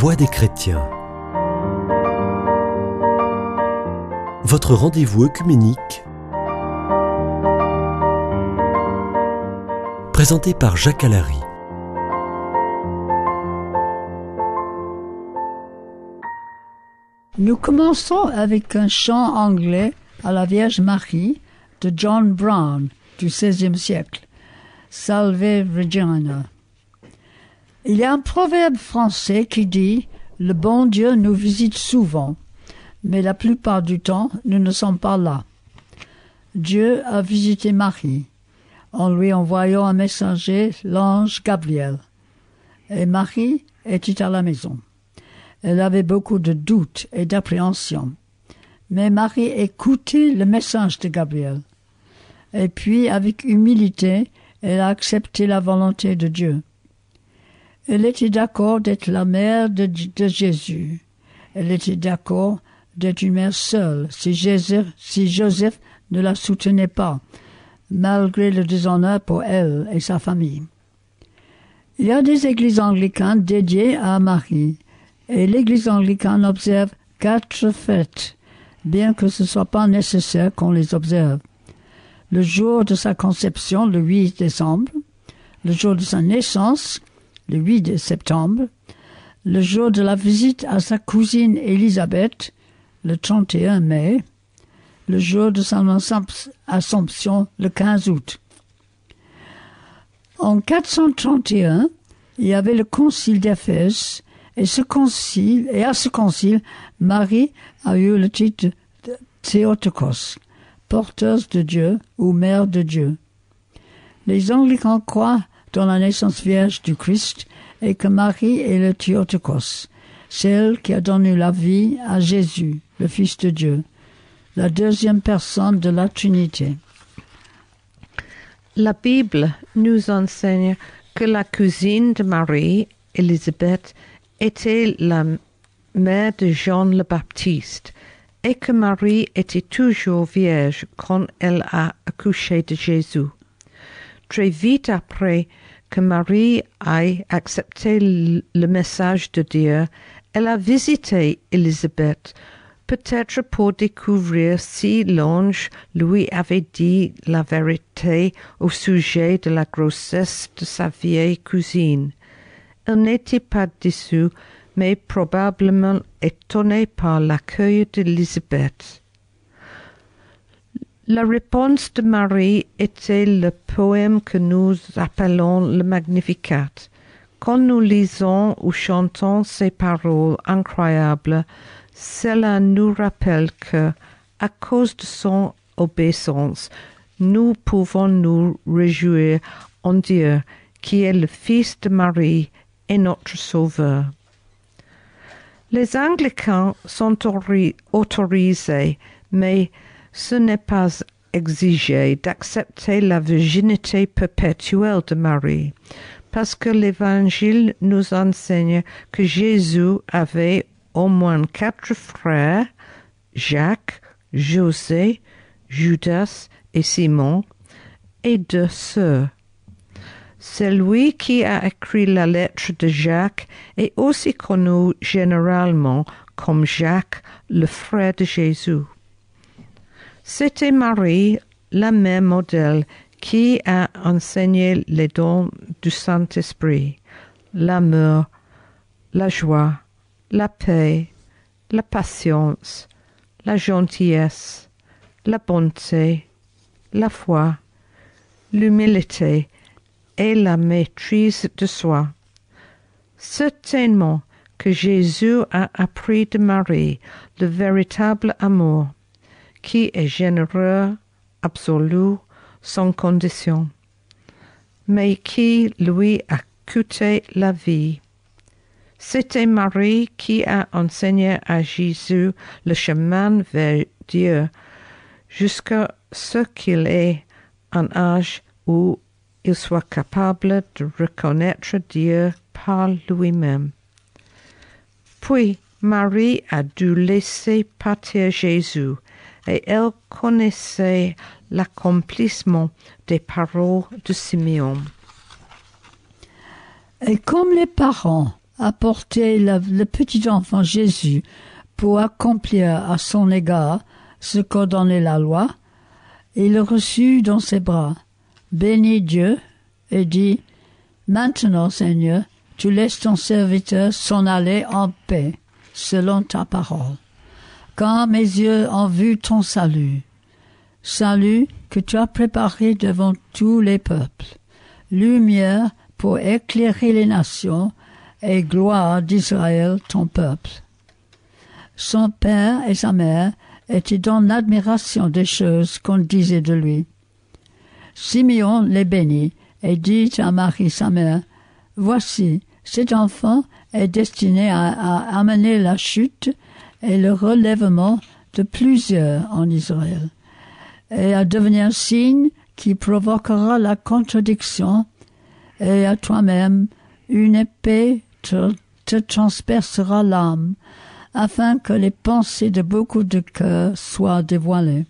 Voix des chrétiens. Votre rendez-vous œcuménique. Présenté par Jacques Allary. Nous commençons avec un chant anglais à la Vierge Marie de John Brown du XVIe siècle. Salve Regina. Il y a un proverbe français qui dit Le bon Dieu nous visite souvent, mais la plupart du temps nous ne sommes pas là. Dieu a visité Marie en lui envoyant un messager, l'ange Gabriel. Et Marie était à la maison. Elle avait beaucoup de doutes et d'appréhension. Mais Marie écoutait le message de Gabriel. Et puis, avec humilité, elle a accepté la volonté de Dieu. Elle était d'accord d'être la mère de, Jésus. Elle était d'accord d'être une mère seule si Joseph, si Joseph ne la soutenait pas, malgré le déshonneur pour elle et sa famille. Il y a des églises anglicanes dédiées à Marie, et l'église anglicane observe quatre fêtes, bien que ce ne soit pas nécessaire qu'on les observe. Le jour de sa conception, le 8 décembre, le jour de sa naissance, le 8 septembre, le jour de la visite à sa cousine Élisabeth, le 31 mai, le jour de son Assomption, le 15 août. En 431, il y avait le concile d'Éphèse, et, et à ce concile, Marie a eu le titre de Théotokos, porteuse de Dieu ou mère de Dieu. Les anglicans croient dans la naissance vierge du Christ et que Marie est le Théotokos, celle qui a donné la vie à Jésus, le Fils de Dieu, la deuxième personne de la Trinité. La Bible nous enseigne que la cousine de Marie, Élisabeth, était la mère de Jean le Baptiste et que Marie était toujours vierge quand elle a accouché de Jésus. Très vite après que Marie ait accepté le message de Dieu, elle a visité Élisabeth, peut-être pour découvrir si l'ange lui avait dit la vérité au sujet de la grossesse de sa vieille cousine. Elle n'était pas déçue, mais probablement étonnée par l'accueil d'Élisabeth. La réponse de Marie était le poème que nous appelons le Magnificat. Quand nous lisons ou chantons ces paroles incroyables, cela nous rappelle que, à cause de son obéissance, nous pouvons nous réjouir en Dieu, qui est le Fils de Marie et notre Sauveur. Les Anglicans sont autorisés, mais ce n'est pas exigé d'accepter la virginité perpétuelle de Marie, parce que l'Évangile nous enseigne que Jésus avait au moins quatre frères, Jacques, José, Judas et Simon, et deux sœurs. Celui qui a écrit la lettre de Jacques est aussi connu généralement comme Jacques, le frère de Jésus. C'était Marie, la mère modèle, qui a enseigné les dons du Saint-Esprit, l'amour, la joie, la paix, la patience, la gentillesse, la bonté, la foi, l'humilité et la maîtrise de soi. Certainement que Jésus a appris de Marie le véritable amour qui est généreux, absolu, sans condition, mais qui lui a coûté la vie. C'était Marie qui a enseigné à Jésus le chemin vers Dieu jusqu'à ce qu'il ait un âge où il soit capable de reconnaître Dieu par lui-même. Puis Marie a dû laisser partir Jésus et elle connaissait l'accomplissement des paroles de Simeon. Et comme les parents apporter le, le petit enfant Jésus pour accomplir à son égard ce qu'ordonnait la loi, il le reçut dans ses bras, bénit Dieu et dit, Maintenant, Seigneur, tu laisses ton serviteur s'en aller en paix, selon ta parole. Mes yeux ont vu ton salut, salut que tu as préparé devant tous les peuples, lumière pour éclairer les nations et gloire d'Israël ton peuple. Son père et sa mère étaient dans l'admiration des choses qu'on disait de lui. Simeon les bénit et dit à Marie sa mère, Voici, cet enfant est destiné à amener la chute et le relèvement de plusieurs en Israël, et à devenir un signe qui provoquera la contradiction, et à toi-même une épée te, te transpercera l'âme, afin que les pensées de beaucoup de cœurs soient dévoilées.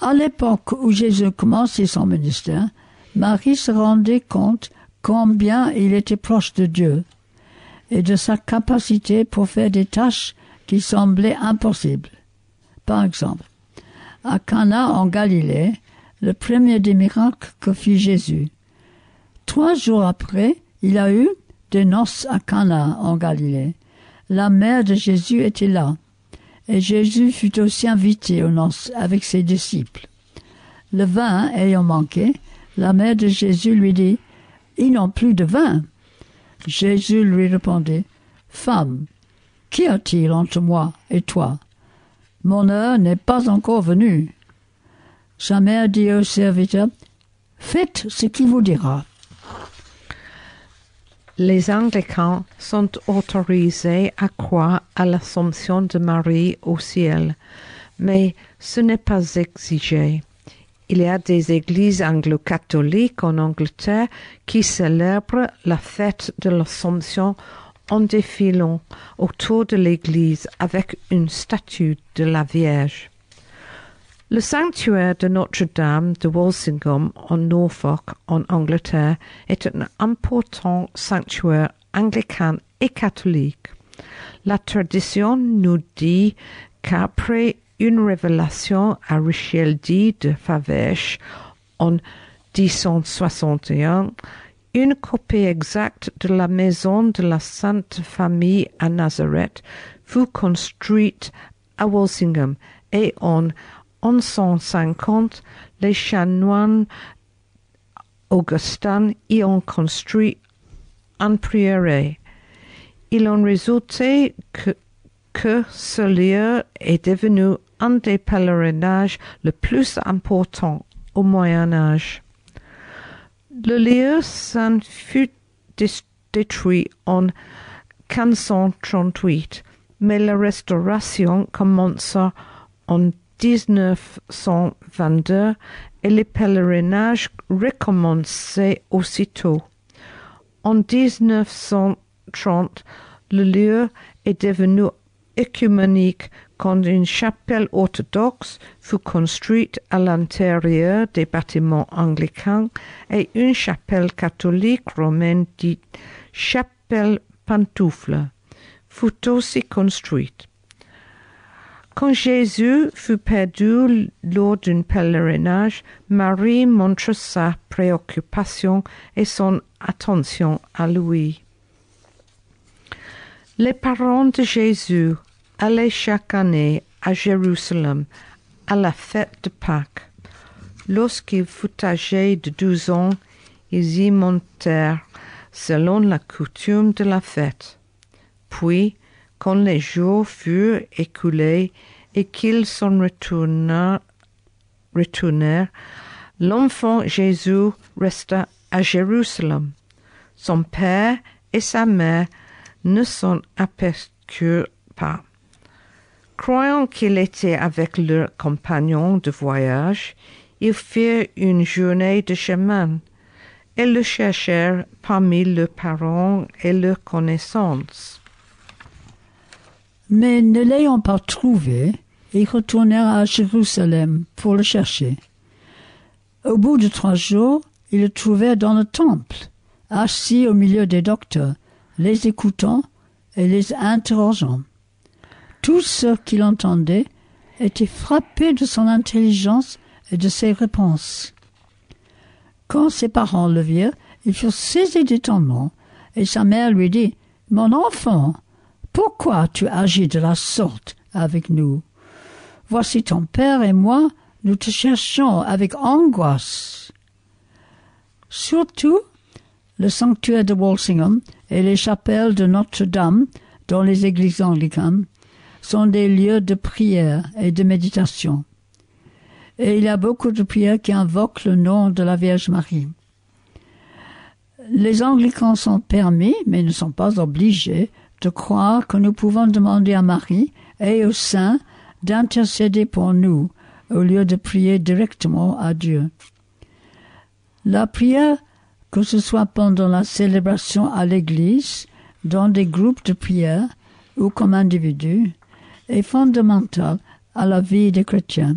À l'époque où Jésus commençait son ministère, Marie se rendait compte combien il était proche de Dieu et de sa capacité pour faire des tâches qui semblaient impossibles. Par exemple, à Cana en Galilée, le premier des miracles que fit Jésus. Trois jours après, il a eu des noces à Cana en Galilée. La mère de Jésus était là, et Jésus fut aussi invité aux noces avec ses disciples. Le vin ayant manqué, la mère de Jésus lui dit, Ils n'ont plus de vin. Jésus lui répondit, Femme, qu'y a-t-il entre moi et toi? Mon heure n'est pas encore venue. Sa mère dit au serviteur, Faites ce qu'il vous dira. Les anglicans sont autorisés à croire à l'Assomption de Marie au ciel, mais ce n'est pas exigé. Il y a des églises anglo-catholiques en Angleterre qui célèbrent la fête de l'Assomption en défilant autour de l'église avec une statue de la Vierge. Le sanctuaire de Notre-Dame de Walsingham en Norfolk, en Angleterre, est un important sanctuaire anglican et catholique. La tradition nous dit qu'après une révélation à Richel D de Favèche en 1061, une copie exacte de la maison de la Sainte Famille à Nazareth fut construite à Walsingham et en 1150, les chanoines augustins y ont construit un prieuré. Il en résultait que ce lieu est devenu un des pèlerinages le plus important au Moyen Âge. Le lieu s'en fut détruit en 1538, mais la restauration commença en 1922 et les pèlerinages recommençaient aussitôt. En 1930, le lieu est devenu œcuménique quand une chapelle orthodoxe fut construite à l'intérieur des bâtiments anglicans et une chapelle catholique romaine dite chapelle pantoufle fut aussi construite. Quand Jésus fut perdu lors d'un pèlerinage, Marie montre sa préoccupation et son attention à lui. Les parents de Jésus allaient chaque année à Jérusalem à la fête de Pâques. Lorsqu'il fut âgé de douze ans, ils y montèrent selon la coutume de la fête. Puis, quand les jours furent écoulés et qu'ils s'en retournèrent l'enfant Jésus resta à Jérusalem. Son père et sa mère ne s'en aperçurent pas. Croyant qu'il était avec leurs compagnons de voyage, ils firent une journée de chemin et le cherchèrent parmi leurs parents et leurs connaissances. Mais ne l'ayant pas trouvé, ils retournèrent à Jérusalem pour le chercher. Au bout de trois jours, ils le trouvèrent dans le temple, assis au milieu des docteurs, les écoutant et les interrogeant. Tous ceux qui l'entendaient étaient frappés de son intelligence et de ses réponses. Quand ses parents le virent, ils furent saisis d'étonnement, et sa mère lui dit Mon enfant, pourquoi tu agis de la sorte avec nous? Voici ton père et moi, nous te cherchons avec angoisse. Surtout, le sanctuaire de Walsingham et les chapelles de Notre-Dame dans les églises anglicanes sont des lieux de prière et de méditation. Et il y a beaucoup de prières qui invoquent le nom de la Vierge Marie. Les anglicans sont permis, mais ne sont pas obligés, de croire que nous pouvons demander à Marie et aux saints d'intercéder pour nous au lieu de prier directement à Dieu. La prière, que ce soit pendant la célébration à l'église, dans des groupes de prière ou comme individu, est fondamentale à la vie des chrétiens.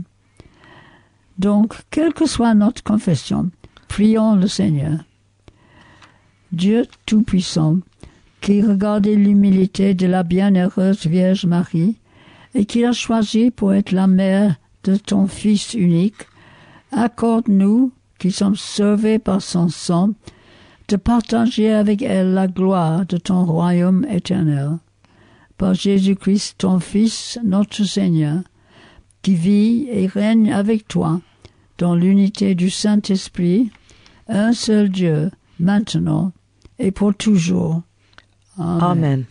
Donc, quelle que soit notre confession, prions le Seigneur. Dieu Tout-Puissant, qui regardait l'humilité de la bienheureuse Vierge Marie et qui a choisi pour être la mère de ton Fils unique, accorde-nous, qui sommes sauvés par son sang, de partager avec elle la gloire de ton royaume éternel. Par Jésus-Christ, ton Fils, notre Seigneur, qui vit et règne avec toi dans l'unité du Saint-Esprit, un seul Dieu, maintenant et pour toujours. Amen.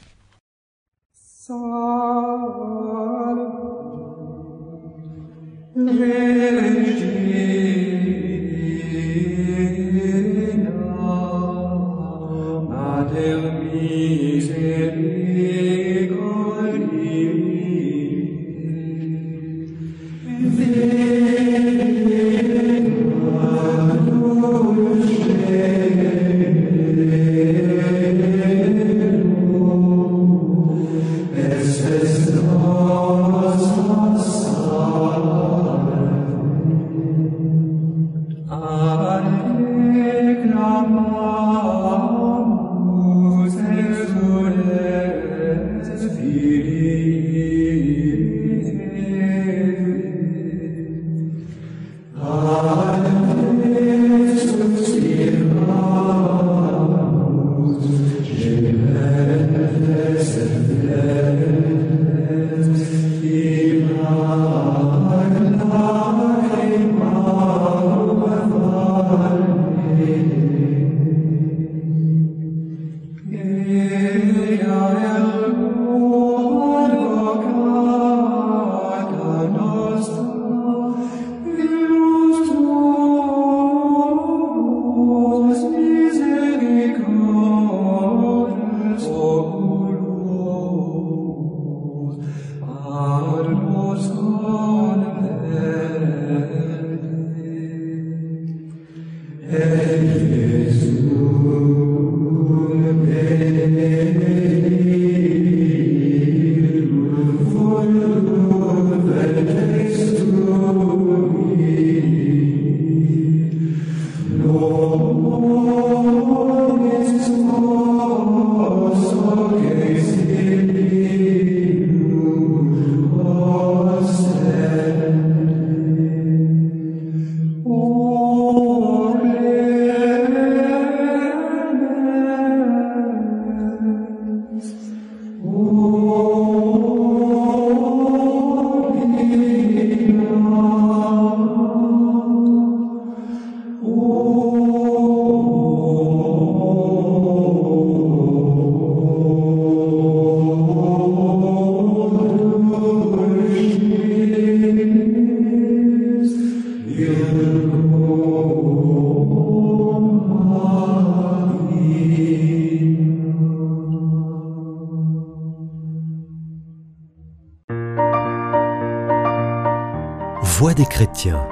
Voix des chrétiens.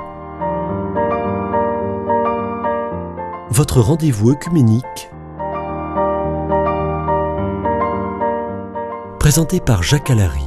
Votre rendez-vous œcuménique. Présenté par Jacques Alary.